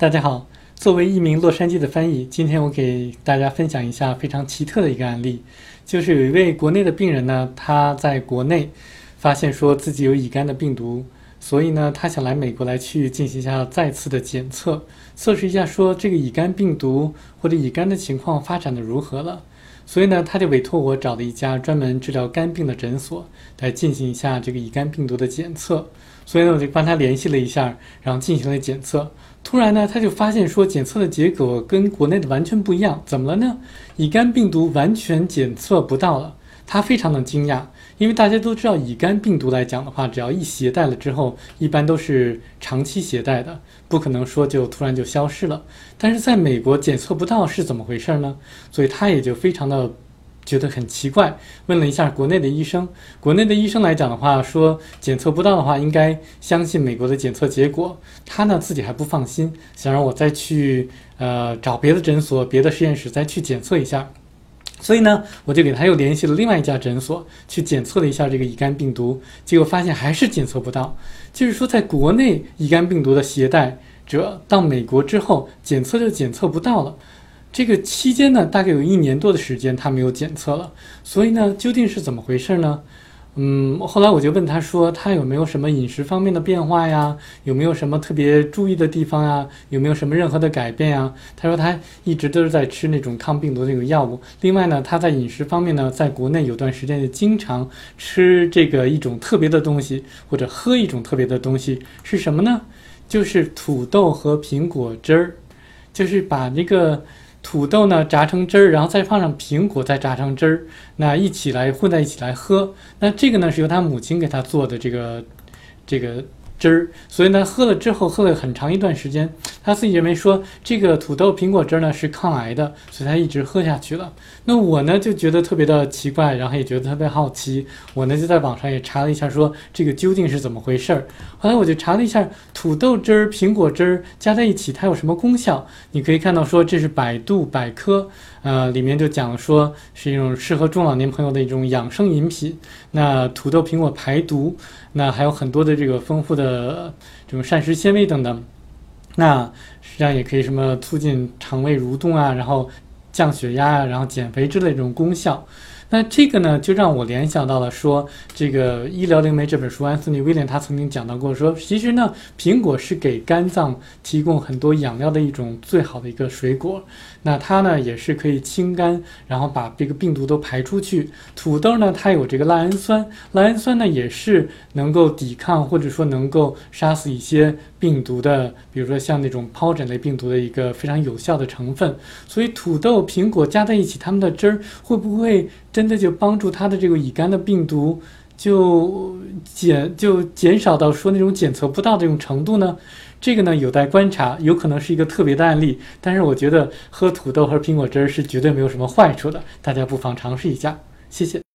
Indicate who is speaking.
Speaker 1: 大家好，作为一名洛杉矶的翻译，今天我给大家分享一下非常奇特的一个案例，就是有一位国内的病人呢，他在国内发现说自己有乙肝的病毒，所以呢，他想来美国来去进行一下再次的检测，测试一下说这个乙肝病毒或者乙肝的情况发展的如何了。所以呢，他就委托我找了一家专门治疗肝病的诊所来进行一下这个乙肝病毒的检测。所以呢，我就帮他联系了一下，然后进行了检测。突然呢，他就发现说检测的结果跟国内的完全不一样。怎么了呢？乙肝病毒完全检测不到了。他非常的惊讶，因为大家都知道，乙肝病毒来讲的话，只要一携带了之后，一般都是长期携带的，不可能说就突然就消失了。但是在美国检测不到是怎么回事呢？所以他也就非常的觉得很奇怪，问了一下国内的医生。国内的医生来讲的话，说检测不到的话，应该相信美国的检测结果。他呢自己还不放心，想让我再去呃找别的诊所、别的实验室再去检测一下。所以呢，我就给他又联系了另外一家诊所去检测了一下这个乙肝病毒，结果发现还是检测不到。就是说，在国内乙肝病毒的携带者到美国之后，检测就检测不到了。这个期间呢，大概有一年多的时间他没有检测了。所以呢，究竟是怎么回事呢？嗯，后来我就问他说，他有没有什么饮食方面的变化呀？有没有什么特别注意的地方呀？有没有什么任何的改变呀？他说他一直都是在吃那种抗病毒的那种药物。另外呢，他在饮食方面呢，在国内有段时间就经常吃这个一种特别的东西，或者喝一种特别的东西，是什么呢？就是土豆和苹果汁儿，就是把那个。土豆呢榨成汁儿，然后再放上苹果，再榨成汁儿，那一起来混在一起来喝。那这个呢是由他母亲给他做的这个，这个。汁儿，所以呢，喝了之后喝了很长一段时间，他自己认为说这个土豆苹果汁儿呢是抗癌的，所以他一直喝下去了。那我呢就觉得特别的奇怪，然后也觉得特别好奇，我呢就在网上也查了一下，说这个究竟是怎么回事儿。后来我就查了一下土豆汁儿、苹果汁儿加在一起它有什么功效，你可以看到说这是百度百科，呃，里面就讲说是一种适合中老年朋友的一种养生饮品。那土豆苹果排毒，那还有很多的这个丰富的。这种膳食纤维等等，那实际上也可以什么促进肠胃蠕动啊，然后降血压啊，然后减肥之类这种功效。那这个呢，就让我联想到了说，这个《医疗灵媒》这本书，安东尼·威廉他曾经讲到过，说其实呢，苹果是给肝脏提供很多养料的一种最好的一个水果。那它呢，也是可以清肝，然后把这个病毒都排出去。土豆呢，它有这个赖氨酸，赖氨酸呢也是能够抵抗或者说能够杀死一些病毒的，比如说像那种疱疹类病毒的一个非常有效的成分。所以土豆、苹果加在一起，它们的汁儿会不会？真的就帮助他的这个乙肝的病毒就减就减少到说那种检测不到的这种程度呢？这个呢有待观察，有可能是一个特别的案例。但是我觉得喝土豆和苹果汁儿是绝对没有什么坏处的，大家不妨尝试一下。谢谢。